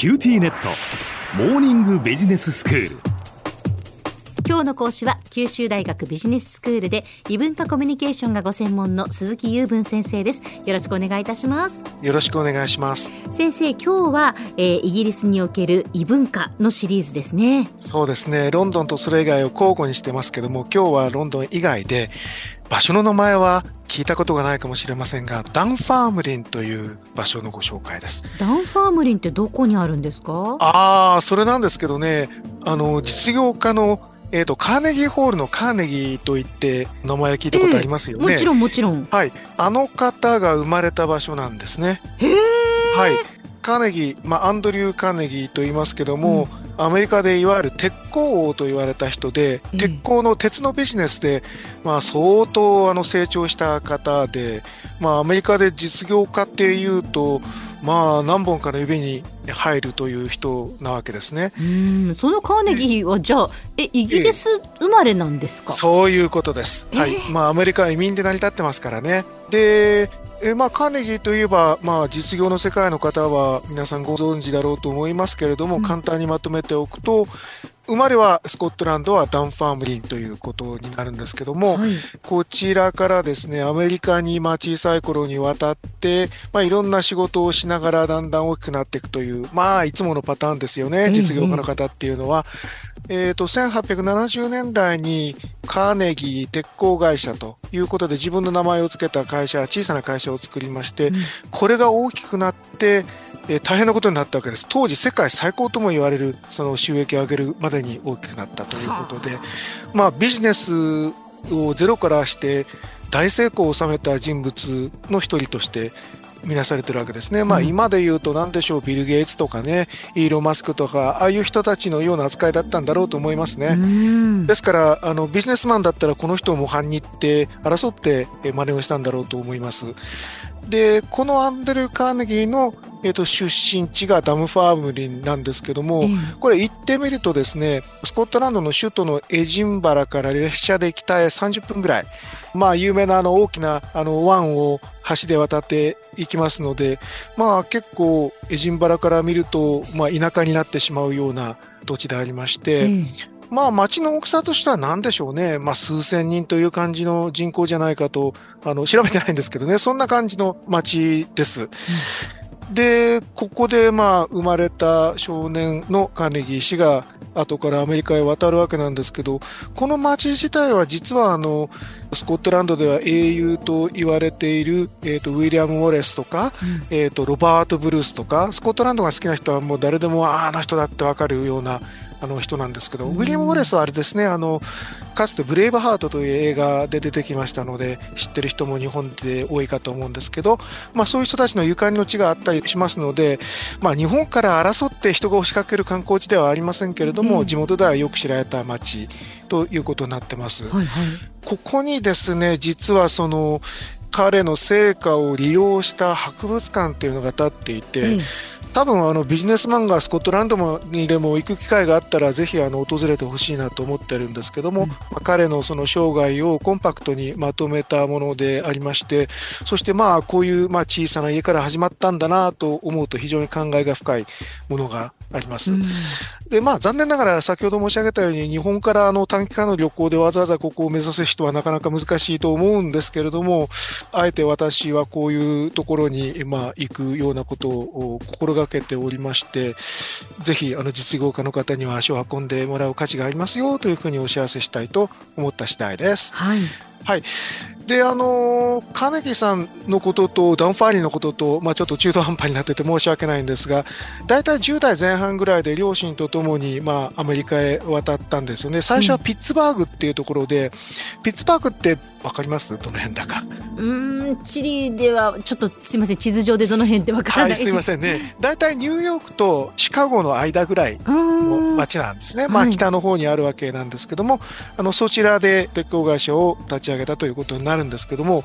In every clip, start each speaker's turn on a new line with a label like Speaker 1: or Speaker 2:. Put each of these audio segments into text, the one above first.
Speaker 1: QTnet。モーニングビジネススクール。
Speaker 2: 今日の講師は九州大学ビジネススクールで異文化コミュニケーションがご専門の鈴木右文先生です。よろしくお願いいたします。
Speaker 3: よろしくお願いします。
Speaker 2: 先生今日は、えー、イギリスにおける異文化のシリーズですね。
Speaker 3: そうですね。ロンドンとそれ以外を交互にしてますけども今日はロンドン以外で場所の名前は聞いたことがないかもしれませんがダンファームリンという場所のご紹介です
Speaker 2: ダンファームリンってどこにあるんですか？
Speaker 3: ああそれなんですけどねあの実業家のえっ、ー、と、カーネギーホールのカーネギーといって名前聞いたことありますよね、
Speaker 2: えー、もちろんもちろん。
Speaker 3: はい。あの方が生まれた場所なんですね。
Speaker 2: へ
Speaker 3: はい。カーネギー、まあ、アンドリュー・カーネギーと言いますけども、うん、アメリカでいわゆる鉄鋼王と言われた人で、うん、鉄鋼の鉄のビジネスで、まあ、相当あの成長した方で、まあ、アメリカで実業家っていうと、まあ、何本かの指に入るという人なわけですね。
Speaker 2: うんそのカーネギーはじゃあえイギリス生まれなんですか、
Speaker 3: そういうことです。はい。まあアメリカは移民で成り立ってますからね。でえまあ、カーネギーといえば、まあ、実業の世界の方は皆さんご存知だろうと思いますけれども、うん、簡単にまとめておくと生まれはスコットランドはダンファームリンということになるんですけども、はい、こちらからですねアメリカにまあ小さい頃に渡って、まあ、いろんな仕事をしながらだんだん大きくなっていくというまあいつものパターンですよね実業家の方っていうのは。えーと、1870年代にカーネギー鉄鋼会社ということで自分の名前を付けた会社小さな会社を作りまして、うん、これが大きくなって、えー、大変なことになったわけです。当時世界最高とも言われるその収益を上げるまでに大きくなったということで、まあ、ビジネスをゼロからして大成功を収めた人物の一人として見なされてるわけですね。まあ今で言うと何でしょう、ビル・ゲイツとかね、イーロン・マスクとか、ああいう人たちのような扱いだったんだろうと思いますね。ですから、あの、ビジネスマンだったらこの人を模範に行って争って真似をしたんだろうと思います。で、このアンデル・カーネギーの、えーと、出身地がダムファームリンなんですけども、うん、これ行ってみるとですね、スコットランドの首都のエジンバラから列車で北へ30分ぐらい、まあ有名なあの大きなあの湾を橋で渡っていきますので、まあ結構エジンバラから見ると、まあ田舎になってしまうような土地でありまして、うん、まあ町の大きさとしては何でしょうね。まあ数千人という感じの人口じゃないかと、あの、調べてないんですけどね、そんな感じの町です。うん、で、ここでまあ生まれた少年のカーネギー氏が後からアメリカへ渡るわけなんですけど、この町自体は実はあの、スコットランドでは英雄と言われている、えーと、ウィリアム・ウォレスとか、うん、えーと、ロバート・ブルースとか、スコットランドが好きな人はもう誰でもああの人だってわかるようなあの人なんですけど、ウィリアム・ウォレスはあれですね、あの、かつてブレイブハートという映画で出てきましたので、知ってる人も日本で多いかと思うんですけど、まあそういう人たちのゆかりの地があったりしますので、まあ日本から争って人が押しかける観光地ではありませんけれども、うん、地元ではよく知られた街ということになってます。はいはい、ここにですね、実はその、彼の成果を利用した博物館っていうのが建っていて、うん。多分あのビジネスマンがスコットランドにでも行く機会があったらぜひあの訪れてほしいなと思ってるんですけども、うん、まあ、彼のその生涯をコンパクトにまとめたものでありましてそしてまあこういうまあ小さな家から始まったんだなと思うと非常に感慨が深いものがあります。うん、で、まあ残念ながら先ほど申し上げたように日本からあの短期間の旅行でわざわざここを目指す人はなかなか難しいと思うんですけれども、あえて私はこういうところにまあ行くようなことを心がけておりまして、ぜひあの実業家の方には足を運んでもらう価値がありますよというふうにお知らせしたいと思った次第です。
Speaker 2: はい。
Speaker 3: はい。で、あのカーネギーさんのことと、ダウンファーリーのことと、まあ、ちょっと中途半端になってて申し訳ないんですが、大体10代前半ぐらいで両親と共に、まあ、アメリカへ渡ったんですよね。最初はピッツバーグっていうところで、うん、ピッツバーグってわかります？どの辺だか。
Speaker 2: うん、地理では、ちょっとすみません、地図上でどの辺ってわからない。
Speaker 3: はい、すみませんね。大体ニューヨークとシカゴの間ぐらい。うんの町なんですね。まあ北の方にあるわけなんですけども、あのそちらで鉄鋼会社を立ち上げたということになるんですけども、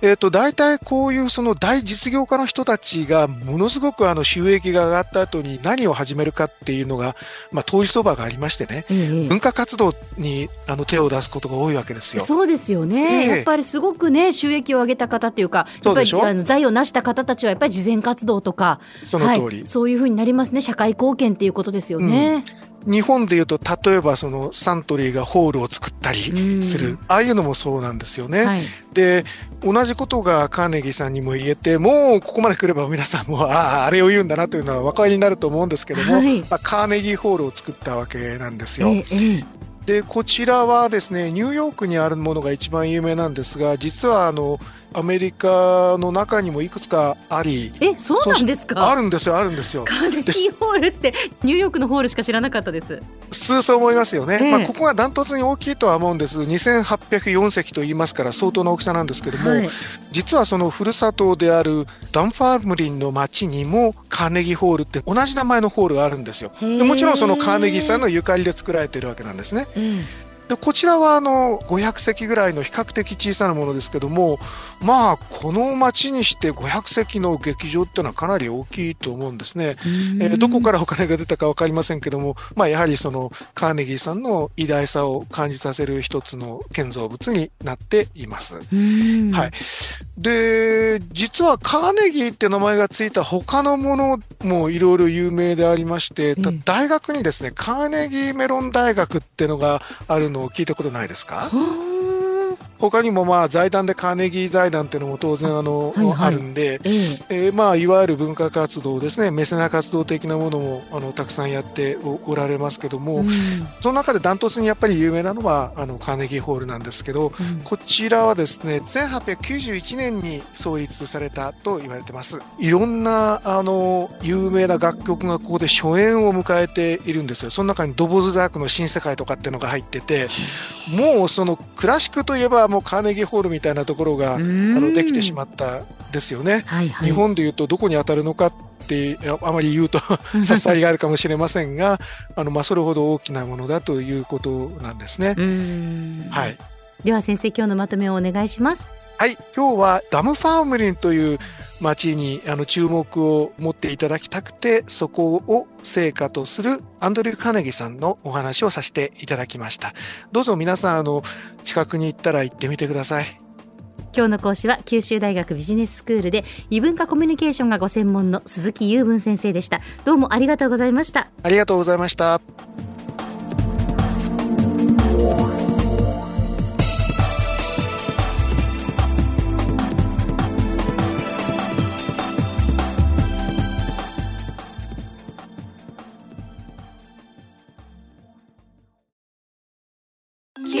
Speaker 3: えっ、ー、と大体こういうその大実業家の人たちがものすごくあの収益が上がった後に何を始めるかっていうのが、まあ遠いそばがありましてね、ええ、文化活動にあの手を出すことが多いわけですよ。
Speaker 2: そうですよね。え、やっぱりすごくね収益を上げた方っていうか、やっぱり財を成した方たちはやっぱり慈善活動とか、
Speaker 3: その通り、
Speaker 2: はい、そういうふうになりますね。社会貢献っていうことですよね。
Speaker 3: うん、日本でいうと例えばそのサントリーがホールを作ったりする、ああいうのもそうなんですよね。はい、で同じことがカーネギーさんにも言えてもうここまで来れば皆さんもあああれを言うんだなというのはお分かりになると思うんですけども、はい、まあ、カーネギーホールを作ったわけなんですよ。ええ。でこちらはですねニューヨークにあるものが一番有名なんですが実はあのアメリカの中にもいくつかあり
Speaker 2: えそうなんですか？
Speaker 3: あるんですよあるんですよ。
Speaker 2: カーネギーホールってニューヨークのホールしか知らなかったです。
Speaker 3: 普通そう思いますよね、えー、まあ、ここがダントツに大きいとは思うんです。2804席と言いますから相当な大きさなんですけども、はい、実はそのふるさとであるダンファームリンの町にもカーネギーホールって同じ名前のホールがあるんですよ。でもちろんそのカーネギーさんのゆかりで作られているわけなんですね、うんでこちらはあの500席ぐらいの比較的小さなものですけどもまあこの町にして500席の劇場っていうのはかなり大きいと思うんですね。えー、どこからお金が出たか分かりませんけども、まあ、やはりそのカーネギーさんの偉大さを感じさせる一つの建造物になっています。はい、で実はカーネギーって名前がついた他のものもいろいろ有名でありまして、大学にですねカーネギーメロン大学っていうのがあるのを聞いたことないですか？他にもまあ財団でカーネギー財団っていうのも当然あの、はいはい、あるんで、えー、えー、まあいわゆる文化活動ですねメセナ活動的なものもあのたくさんやっておられますけども、うん、その中でダントツにやっぱり有名なのはあのカーネギーホールなんですけど、うん、こちらはですね1891年に創立されたと言われてます。いろんなあの有名な楽曲がここで初演を迎えているんですよ。その中にドボズダークの新世界とかっていうのが入っててもうそのクラシックといえばもうカーネギーホールみたいなところがあのできてしまったですよね。はいはい、日本でいうとどこに当たるのかってあまり言うと差し障りがあるかもしれませんがあの、まあ、それほど大きなものだということなんですね。
Speaker 2: はい、では先生今日のまとめをお願いします。
Speaker 3: はい、今日はダムファームリンという町にあの注目を持っていただきたくて、そこを成果とするアンドリュー・カネギさんのお話をさせていただきました。どうぞ皆さん、あの、近くに行ったら行ってみてください。
Speaker 2: 今日の講師は九州大学ビジネススクールで異文化コミュニケーションがご専門の鈴木雄文先生でした。どうもありがとうございました。
Speaker 3: ありがとうございました。